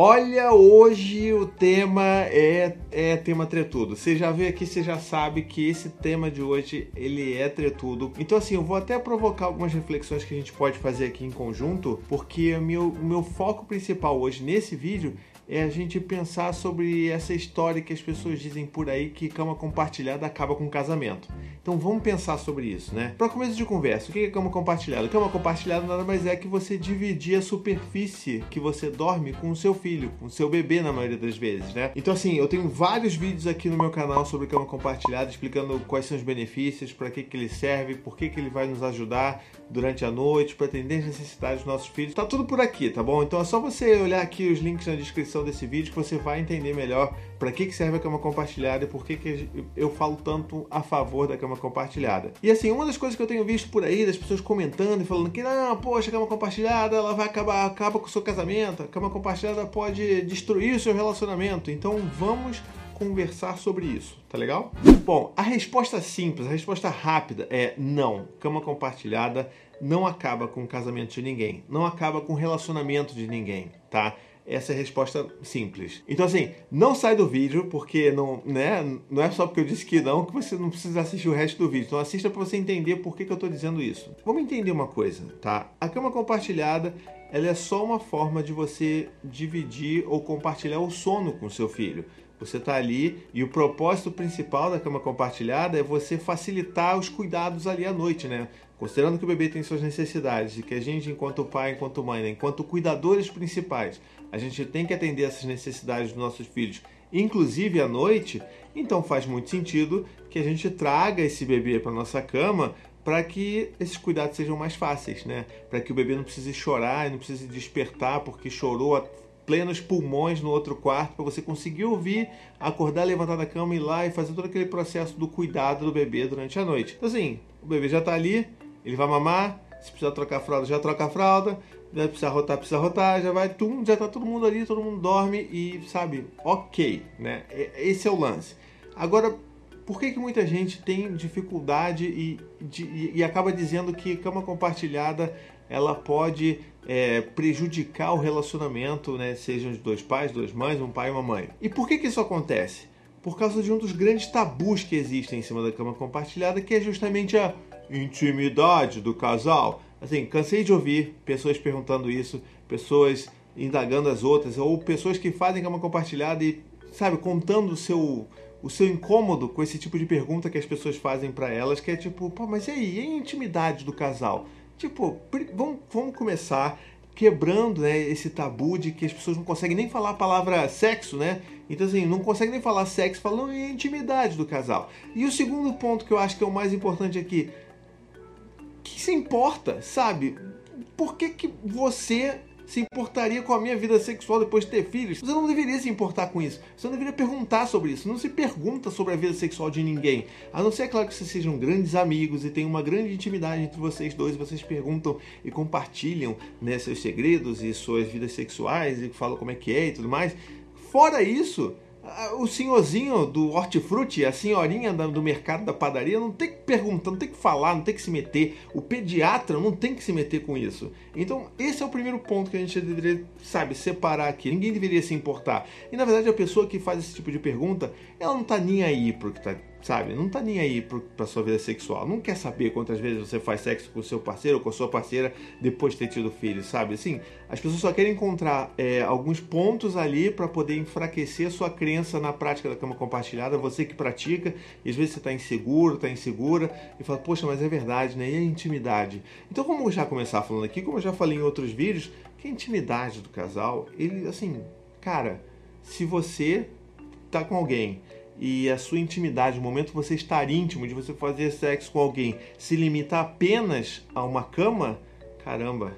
Olha, hoje o tema é, é tema tretudo. Você já veio aqui, você já sabe que esse tema de hoje ele é tretudo. Então assim, eu vou até provocar algumas reflexões que a gente pode fazer aqui em conjunto, porque o meu, meu foco principal hoje nesse vídeo é a gente pensar sobre essa história que as pessoas dizem por aí que cama compartilhada acaba com casamento. Então vamos pensar sobre isso, né? Para começo de conversa, o que é cama compartilhada? Cama compartilhada nada mais é que você dividir a superfície que você dorme com o seu filho, com o seu bebê na maioria das vezes, né? Então assim, eu tenho vários vídeos aqui no meu canal sobre cama compartilhada explicando quais são os benefícios, para que, que ele serve, por que, que ele vai nos ajudar durante a noite, para atender as necessidades dos nossos filhos. Tá tudo por aqui, tá bom? Então é só você olhar aqui os links na descrição descrição desse vídeo que você vai entender melhor para que, que serve a cama compartilhada e por que, que eu falo tanto a favor da cama compartilhada. E assim, uma das coisas que eu tenho visto por aí, das pessoas comentando e falando que não, poxa, a cama compartilhada ela vai acabar acaba com o seu casamento, a cama compartilhada pode destruir o seu relacionamento. Então vamos conversar sobre isso, tá legal? Bom, a resposta simples, a resposta rápida é não. Cama compartilhada não acaba com o casamento de ninguém, não acaba com o relacionamento de ninguém, tá? Essa é a resposta simples. Então, assim, não sai do vídeo, porque não, né, não é só porque eu disse que não que você não precisa assistir o resto do vídeo. Então, assista para você entender por que, que eu estou dizendo isso. Vamos entender uma coisa, tá? A cama compartilhada ela é só uma forma de você dividir ou compartilhar o sono com seu filho. Você está ali e o propósito principal da cama compartilhada é você facilitar os cuidados ali à noite, né? Considerando que o bebê tem suas necessidades e que a gente, enquanto pai, enquanto mãe, né, enquanto cuidadores principais, a gente tem que atender essas necessidades dos nossos filhos, inclusive à noite, então faz muito sentido que a gente traga esse bebê para nossa cama para que esses cuidados sejam mais fáceis, né? Para que o bebê não precise chorar e não precise despertar porque chorou a plenos pulmões no outro quarto, para você conseguir ouvir, acordar, levantar da cama, ir lá e fazer todo aquele processo do cuidado do bebê durante a noite. Então assim, o bebê já está ali, ele vai mamar, se precisar trocar a fralda, já troca a fralda, vai precisar rotar, precisa rotar, já vai, tum, já tá todo mundo ali, todo mundo dorme e, sabe, ok, né? Esse é o lance. Agora, por que, que muita gente tem dificuldade e, de, e acaba dizendo que cama compartilhada ela pode é, prejudicar o relacionamento, né? Sejam de dois pais, duas mães, um pai e uma mãe. E por que, que isso acontece? Por causa de um dos grandes tabus que existem em cima da cama compartilhada, que é justamente a intimidade do casal. Assim, cansei de ouvir pessoas perguntando isso, pessoas indagando as outras, ou pessoas que fazem cama compartilhada e, sabe, contando o seu, o seu incômodo com esse tipo de pergunta que as pessoas fazem para elas, que é tipo, pô, mas e aí, e a intimidade do casal? Tipo, vamos, vamos começar quebrando né, esse tabu de que as pessoas não conseguem nem falar a palavra sexo, né? Então, assim, não conseguem nem falar sexo falando em intimidade do casal. E o segundo ponto que eu acho que é o mais importante aqui, que se importa, sabe? Por que, que você se importaria com a minha vida sexual depois de ter filhos? Você não deveria se importar com isso. Você não deveria perguntar sobre isso. Não se pergunta sobre a vida sexual de ninguém. A não ser, é claro, que vocês sejam grandes amigos e tenham uma grande intimidade entre vocês dois. Vocês perguntam e compartilham né, seus segredos e suas vidas sexuais e falam como é que é e tudo mais. Fora isso, o senhorzinho do hortifruti, a senhorinha do mercado da padaria, não tem que perguntar, não tem que falar, não tem que se meter. O pediatra não tem que se meter com isso. Então, esse é o primeiro ponto que a gente deveria, sabe, separar aqui. Ninguém deveria se importar. E na verdade, a pessoa que faz esse tipo de pergunta, ela não tá nem aí pro que tá sabe? Não tá nem aí pra sua vida sexual. Não quer saber quantas vezes você faz sexo com o seu parceiro ou com a sua parceira depois de ter tido filho, sabe? Assim, as pessoas só querem encontrar é, alguns pontos ali para poder enfraquecer a sua crença na prática da cama compartilhada. Você que pratica, e às vezes você tá inseguro, tá insegura, e fala, poxa, mas é verdade, né? E a intimidade? Então vamos já começar falando aqui, como eu já falei em outros vídeos, que a intimidade do casal, ele, assim, cara, se você tá com alguém e a sua intimidade, o momento de você estar íntimo, de você fazer sexo com alguém, se limita apenas a uma cama, caramba,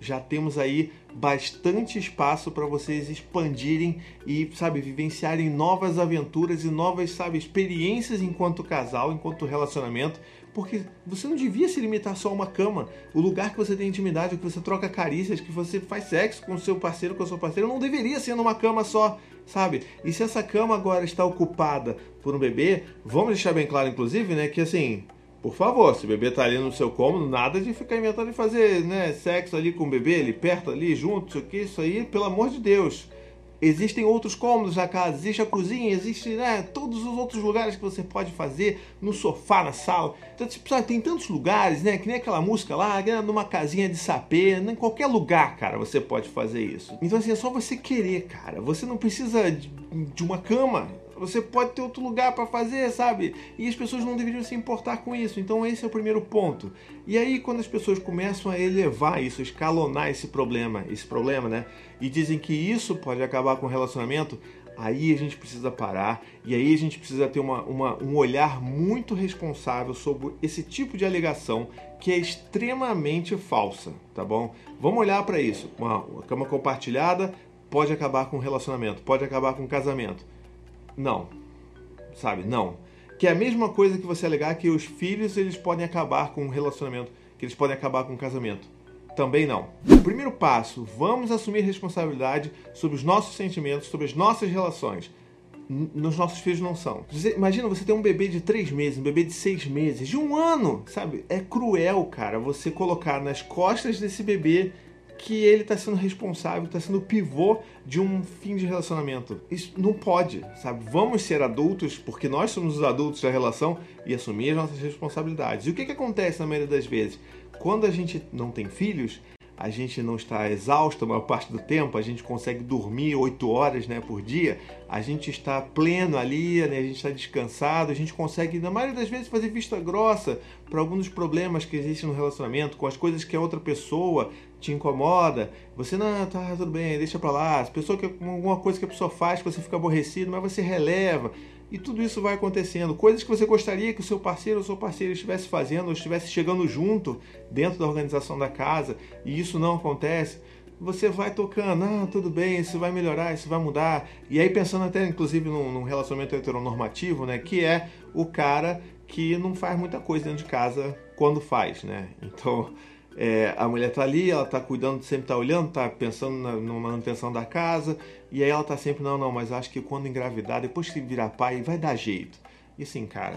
já temos aí bastante espaço para vocês expandirem e, sabe, vivenciarem novas aventuras e novas, sabe, experiências enquanto casal, enquanto relacionamento, porque você não devia se limitar só a uma cama. O lugar que você tem intimidade, que você troca carícias, que você faz sexo com seu parceiro, com a sua parceira, não deveria ser numa cama só, sabe? E se essa cama agora está ocupada por um bebê, vamos deixar bem claro, inclusive, né, que assim, por favor, se o bebê tá ali no seu cômodo, nada de ficar inventando de fazer, né, sexo ali com o bebê, ali perto, ali, junto, isso aqui, isso aí, pelo amor de Deus. Existem outros cômodos na casa, existe a cozinha, existe né, todos os outros lugares que você pode fazer, no sofá, na sala. Então, tipo, sabe, tem tantos lugares, né? Que nem aquela música lá, né, numa casinha de sapê, né, em qualquer lugar, cara, você pode fazer isso. Então, assim, é só você querer, cara. Você não precisa de, de uma cama, você pode ter outro lugar para fazer, sabe? E as pessoas não deveriam se importar com isso. Então esse é o primeiro ponto. E aí quando as pessoas começam a elevar isso, escalonar esse problema, esse problema, né? E dizem que isso pode acabar com o relacionamento, aí a gente precisa parar e aí a gente precisa ter uma, uma, um olhar muito responsável sobre esse tipo de alegação que é extremamente falsa, tá bom? Vamos olhar para isso. Uma cama compartilhada pode acabar com o relacionamento, pode acabar com o casamento. Não. Sabe? Não. Que é a mesma coisa que você alegar que os filhos eles podem acabar com um relacionamento, que eles podem acabar com um casamento. Também não. Primeiro passo, vamos assumir responsabilidade sobre os nossos sentimentos, sobre as nossas relações. Nos nossos filhos não são. Imagina você ter um bebê de três meses, um bebê de seis meses, de um ano, sabe? É cruel, cara, você colocar nas costas desse bebê que ele está sendo responsável, está sendo o pivô de um fim de relacionamento. Isso não pode, sabe? Vamos ser adultos, porque nós somos os adultos da relação e assumir as nossas responsabilidades. E o que, que acontece na maioria das vezes? Quando a gente não tem filhos, a gente não está exausto a maior parte do tempo, a gente consegue dormir oito horas né, por dia, a gente está pleno ali, né, a gente está descansado, a gente consegue, na maioria das vezes, fazer vista grossa para alguns dos problemas que existem no relacionamento, com as coisas que a outra pessoa te incomoda. Você, não, tá tudo bem, deixa para lá. As pessoas que alguma coisa que a pessoa faz que você fica aborrecido, mas você releva. E tudo isso vai acontecendo. Coisas que você gostaria que o seu parceiro ou sua parceira estivesse fazendo, ou estivesse chegando junto dentro da organização da casa, e isso não acontece. Você vai tocando, ah, tudo bem, isso vai melhorar, isso vai mudar. E aí pensando até, inclusive, num, num relacionamento heteronormativo, né? Que é o cara que não faz muita coisa dentro de casa quando faz, né? Então, é, a mulher tá ali, ela tá cuidando, sempre tá olhando, tá pensando na, na, manutenção da casa, e aí ela tá sempre, não, não, mas acho que quando engravidar, depois que virar pai, vai dar jeito. E assim, cara,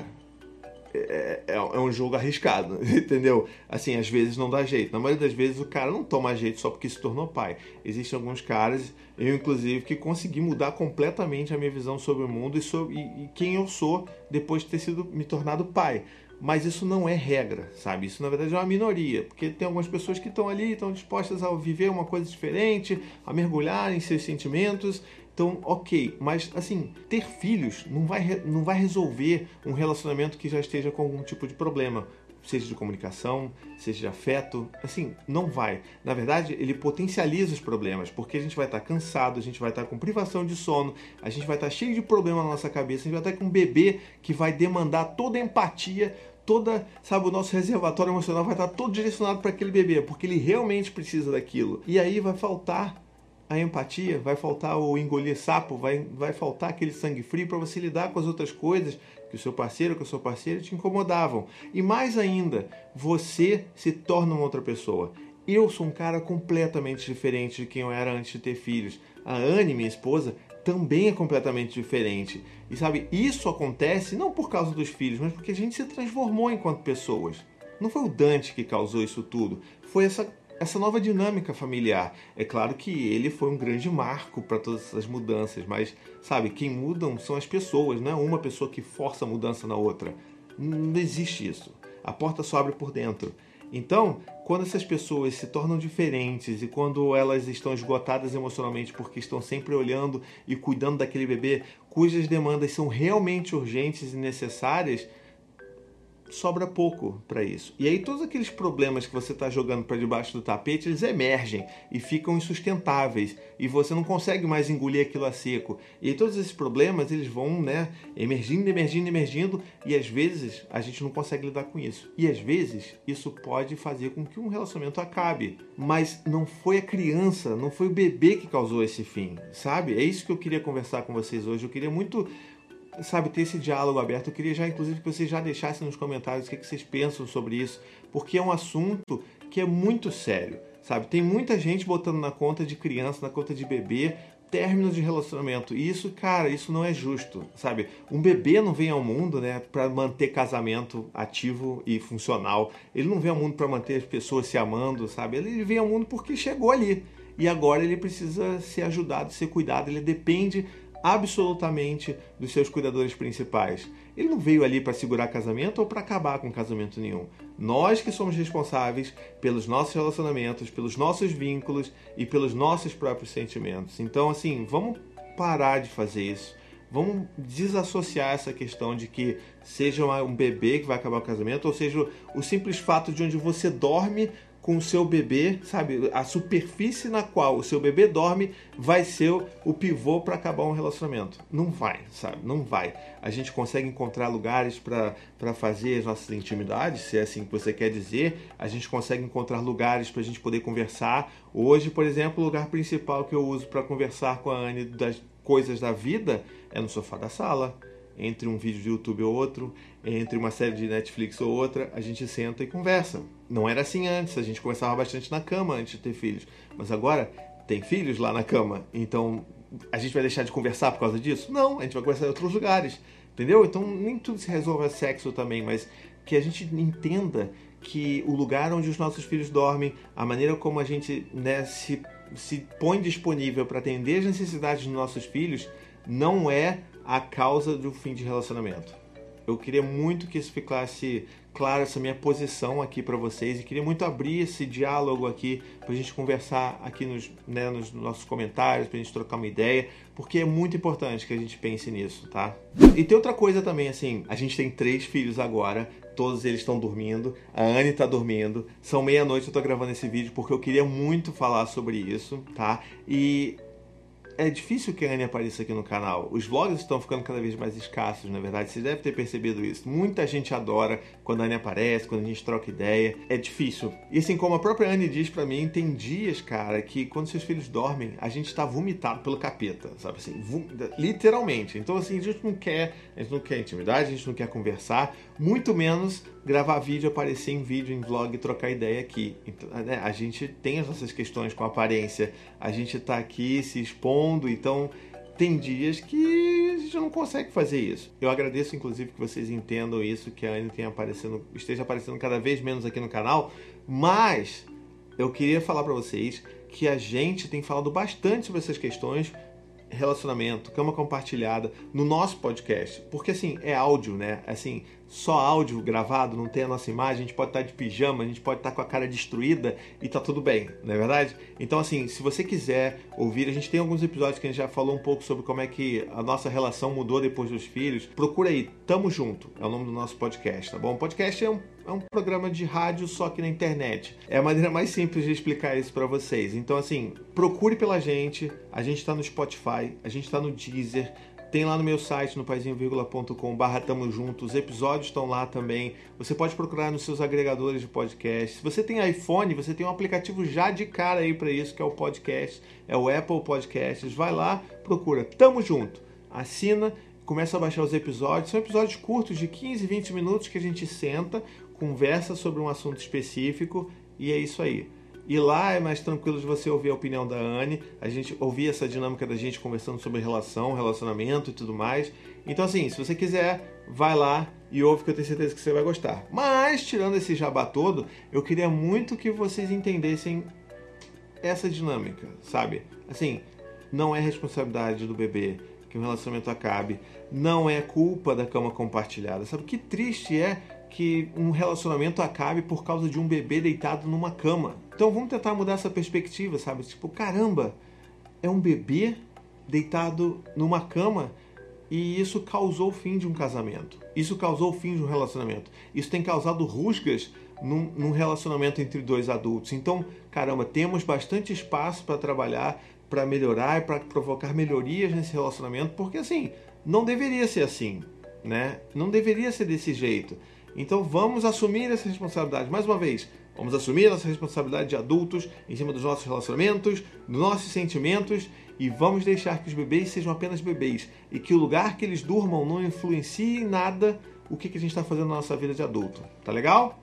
é, é, é, um jogo arriscado, entendeu? Assim, às vezes não dá jeito. Na maioria das vezes o cara não toma jeito só porque se tornou pai. Existem alguns caras, eu inclusive, que consegui mudar completamente a minha visão sobre o mundo e, sobre, e, e quem eu sou depois de ter sido me tornado pai mas isso não é regra, sabe? Isso na verdade é uma minoria, porque tem algumas pessoas que estão ali, estão dispostas a viver uma coisa diferente, a mergulhar em seus sentimentos. Então, ok, mas assim, ter filhos não vai, não vai resolver um relacionamento que já esteja com algum tipo de problema seja de comunicação, seja de afeto, assim, não vai. Na verdade, ele potencializa os problemas, porque a gente vai estar cansado, a gente vai estar com privação de sono, a gente vai estar cheio de problema na nossa cabeça, a gente vai estar com um bebê que vai demandar toda a empatia, toda, sabe, o nosso reservatório emocional vai estar todo direcionado para aquele bebê, porque ele realmente precisa daquilo. E aí vai faltar a empatia, vai faltar o engolir sapo, vai, vai faltar aquele sangue frio para você lidar com as outras coisas que o seu parceiro que a sua parceira te incomodavam. E mais ainda, você se torna uma outra pessoa. Eu sou um cara completamente diferente de quem eu era antes de ter filhos. A Anne, minha esposa, também é completamente diferente. E sabe, isso acontece não por causa dos filhos, mas porque a gente se transformou enquanto pessoas. Não foi o Dante que causou isso tudo, foi essa essa nova dinâmica familiar. É claro que ele foi um grande marco para todas essas mudanças, mas sabe, quem mudam são as pessoas, não é uma pessoa que força a mudança na outra. Não existe isso. A porta só abre por dentro. Então, quando essas pessoas se tornam diferentes e quando elas estão esgotadas emocionalmente porque estão sempre olhando e cuidando daquele bebê cujas demandas são realmente urgentes e necessárias, sobra pouco para isso. E aí todos aqueles problemas que você está jogando para debaixo do tapete, eles emergem e ficam insustentáveis e você não consegue mais engolir aquilo a seco. E aí todos esses problemas, eles vão, né, emergindo, emergindo, emergindo e às vezes a gente não consegue lidar com isso. E às vezes isso pode fazer com que um relacionamento acabe, mas não foi a criança, não foi o bebê que causou esse fim, sabe? É isso que eu queria conversar com vocês hoje. Eu queria muito sabe, ter esse diálogo aberto. Eu queria já, inclusive, que vocês já deixassem nos comentários o que, vocês pensam sobre isso, porque é um assunto que é muito sério, sabe? Tem muita gente botando na conta de criança, na conta de bebê, términos de relacionamento. E isso, cara, isso não é justo, sabe? Um bebê não vem ao mundo, né, para manter casamento ativo e funcional. Ele não vem ao mundo para manter as pessoas se amando, sabe? Ele vem ao mundo porque chegou ali. e agora ele precisa ser ajudado, ser cuidado, ele depende absolutamente dos seus cuidadores principais. Ele não veio ali para segurar casamento ou para acabar com casamento nenhum. Nós que somos responsáveis pelos nossos relacionamentos, pelos nossos vínculos e pelos nossos próprios sentimentos. Então, assim, vamos parar de fazer isso. Vamos desassociar essa questão de que seja um bebê que vai acabar o casamento, ou seja, o simples fato de onde você dorme com o seu bebê, sabe? A superfície na qual o seu bebê dorme vai ser o pivô para acabar um relacionamento. Não vai, sabe? Não vai. A gente consegue encontrar lugares para fazer as nossas intimidades, se é assim que você quer dizer. A gente consegue encontrar lugares para a gente poder conversar. Hoje, por exemplo, o lugar principal que eu uso para conversar com a Anne das coisas da vida é no sofá da sala entre um vídeo de YouTube ou outro, entre uma série de Netflix ou outra, a gente senta e conversa. Não era assim antes, a gente conversava bastante na cama antes de ter filhos, mas agora tem filhos lá na cama, então a gente vai deixar de conversar por causa disso? Não, a gente vai conversar em outros lugares, entendeu? Então nem tudo se resolve a sexo também, mas que a gente entenda que o lugar onde os nossos filhos dormem, a maneira como a gente né, se, se põe disponível para atender as necessidades dos nossos filhos, não é a causa do fim de relacionamento. Eu queria muito que isso ficasse claro, essa minha posição aqui para vocês, e queria muito abrir esse diálogo aqui para a gente conversar aqui nos, né, nos nossos comentários, para a gente trocar uma ideia, porque é muito importante que a gente pense nisso, tá? E tem outra coisa também, assim, a gente tem três filhos agora, todos eles estão dormindo, a Anne está dormindo, são meia-noite eu estou gravando esse vídeo porque eu queria muito falar sobre isso, tá? E é difícil que a Anne apareça aqui no canal. Os vlogs estão ficando cada vez mais escassos, na verdade. Vocês devem ter percebido isso. Muita gente adora quando a Anne aparece, quando a gente troca ideia. É difícil. E assim como a própria Anne diz para mim, tem dias, cara, que quando seus filhos dormem, a gente tá vomitado pelo capeta, sabe assim? Literalmente. Então assim, a gente não quer, a gente não quer intimidade, a gente não quer conversar, muito menos gravar vídeo, aparecer em vídeo, em vlog trocar ideia aqui. Então, né, a gente tem as nossas questões com aparência, a gente está aqui se expondo, então tem dias que a gente não consegue fazer isso. Eu agradeço, inclusive, que vocês entendam isso, que a Anne tenha aparecendo, esteja aparecendo cada vez menos aqui no canal, mas eu queria falar para vocês que a gente tem falado bastante sobre essas questões relacionamento, cama compartilhada no nosso podcast, porque assim, é áudio, né? Assim, só áudio gravado, não tem a nossa imagem, a gente pode estar de pijama, a gente pode estar com a cara destruída e tá tudo bem, não é verdade? Então, assim, se você quiser ouvir, a gente tem alguns episódios que a gente já falou um pouco sobre como é que a nossa relação mudou depois dos filhos. Procura aí, Tamo Junto, é o nome do nosso podcast, tá bom? O podcast é um, é um programa de rádio só que na internet. É a maneira mais simples de explicar isso para vocês. Então, assim, procure pela gente, a gente tá no Spotify, a gente tá no Deezer, tem lá no meu site, no paizinho.com barra tamo junto, os episódios estão lá também. Você pode procurar nos seus agregadores de podcast. Se você tem iPhone, você tem um aplicativo já de cara aí para isso, que é o podcast, é o Apple Podcasts. Vai lá, procura Tamo Junto. Assina, começa a baixar os episódios. São episódios curtos de 15, 20 minutos que a gente senta, conversa sobre um assunto específico e é isso aí. E lá é mais tranquilo de você ouvir a opinião da Anne, a gente ouvir essa dinâmica da gente conversando sobre relação, relacionamento e tudo mais. Então, assim, se você quiser, vai lá e ouve que eu tenho certeza que você vai gostar. Mas, tirando esse jabá todo, eu queria muito que vocês entendessem essa dinâmica, sabe? Assim, não é responsabilidade do bebê que um relacionamento acabe, não é culpa da cama compartilhada. Sabe que triste é que um relacionamento acabe por causa de um bebê deitado numa cama. Então vamos tentar mudar essa perspectiva, sabe? Tipo, caramba, é um bebê deitado numa cama e isso causou o fim de um casamento. Isso causou o fim de um relacionamento. Isso tem causado rusgas num, num relacionamento entre dois adultos. Então, caramba, temos bastante espaço para trabalhar, para melhorar e para provocar melhorias nesse relacionamento, porque assim, não deveria ser assim, né? Não deveria ser desse jeito. Então vamos assumir essa responsabilidade. Mais uma vez, vamos assumir nossa responsabilidade de adultos em cima dos nossos relacionamentos, dos nossos sentimentos e vamos deixar que os bebês sejam apenas bebês e que o lugar que eles durmam não influencie em nada o que, que a gente está fazendo na nossa vida de adulto. Tá legal?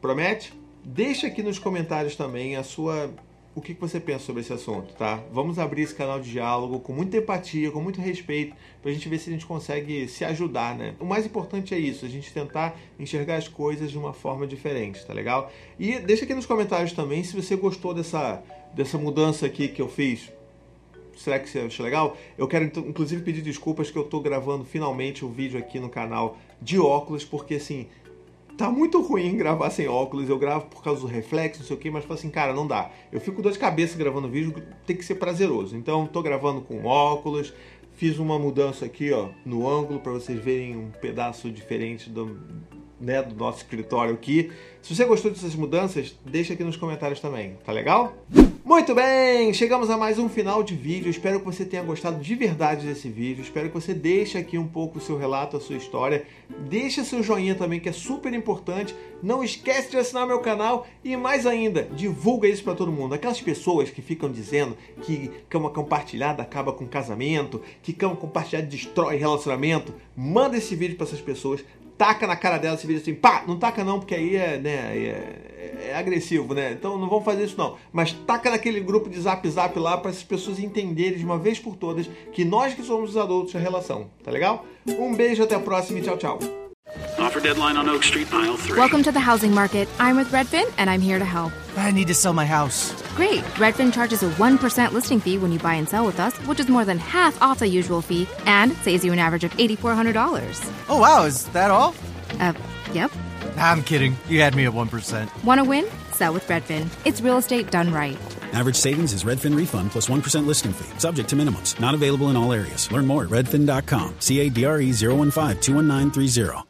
Promete? Deixa aqui nos comentários também a sua o que você pensa sobre esse assunto, tá? Vamos abrir esse canal de diálogo com muita empatia, com muito respeito, pra gente ver se a gente consegue se ajudar, né? O mais importante é isso, a gente tentar enxergar as coisas de uma forma diferente, tá legal? E deixa aqui nos comentários também se você gostou dessa dessa mudança aqui que eu fiz, será que você acha legal? Eu quero inclusive pedir desculpas que eu tô gravando finalmente o um vídeo aqui no canal de óculos, porque assim, tá muito ruim gravar sem óculos. Eu gravo por causa do reflexo, não sei o que, mas falo assim, cara, não dá. Eu fico dor de cabeça gravando vídeo, tem que ser prazeroso. Então, tô gravando com óculos. Fiz uma mudança aqui, ó, no ângulo para vocês verem um pedaço diferente do, né, do nosso escritório aqui. Se você gostou dessas mudanças, deixa aqui nos comentários também, tá legal? Muito bem, chegamos a mais um final de vídeo. Espero que você tenha gostado de verdade desse vídeo. Espero que você deixe aqui um pouco o seu relato, a sua história. Deixa seu joinha também, que é super importante. Não esquece de assinar meu canal e mais ainda, divulga isso para todo mundo. Aquelas pessoas que ficam dizendo que cama compartilhada acaba com casamento, que cama compartilhada destrói relacionamento, manda esse vídeo para essas pessoas taca na cara dela esse vídeo assim, pá, não taca não, porque aí é, né, é, é, agressivo, né? Então não vamos fazer isso não. Mas taca naquele grupo de zap zap lá para as pessoas entenderem de uma vez por todas que nós que somos os adultos a relação, tá legal? Um beijo, até a próxima e tchau, tchau. Offer deadline on Oak Street, aisle 3. Welcome to the housing market. I'm with Redfin, and I'm here to help. I need to sell my house. Great. Redfin charges a 1% listing fee when you buy and sell with us, which is more than half off the usual fee and saves you an average of $8,400. Oh, wow. Is that all? Uh, yep. I'm kidding. You had me at 1%. Want to win? Sell with Redfin. It's real estate done right. Average savings is Redfin refund plus 1 listing fee, subject to minimums. Not available in all areas. Learn more at redfin.com. C A D R E 015 21930.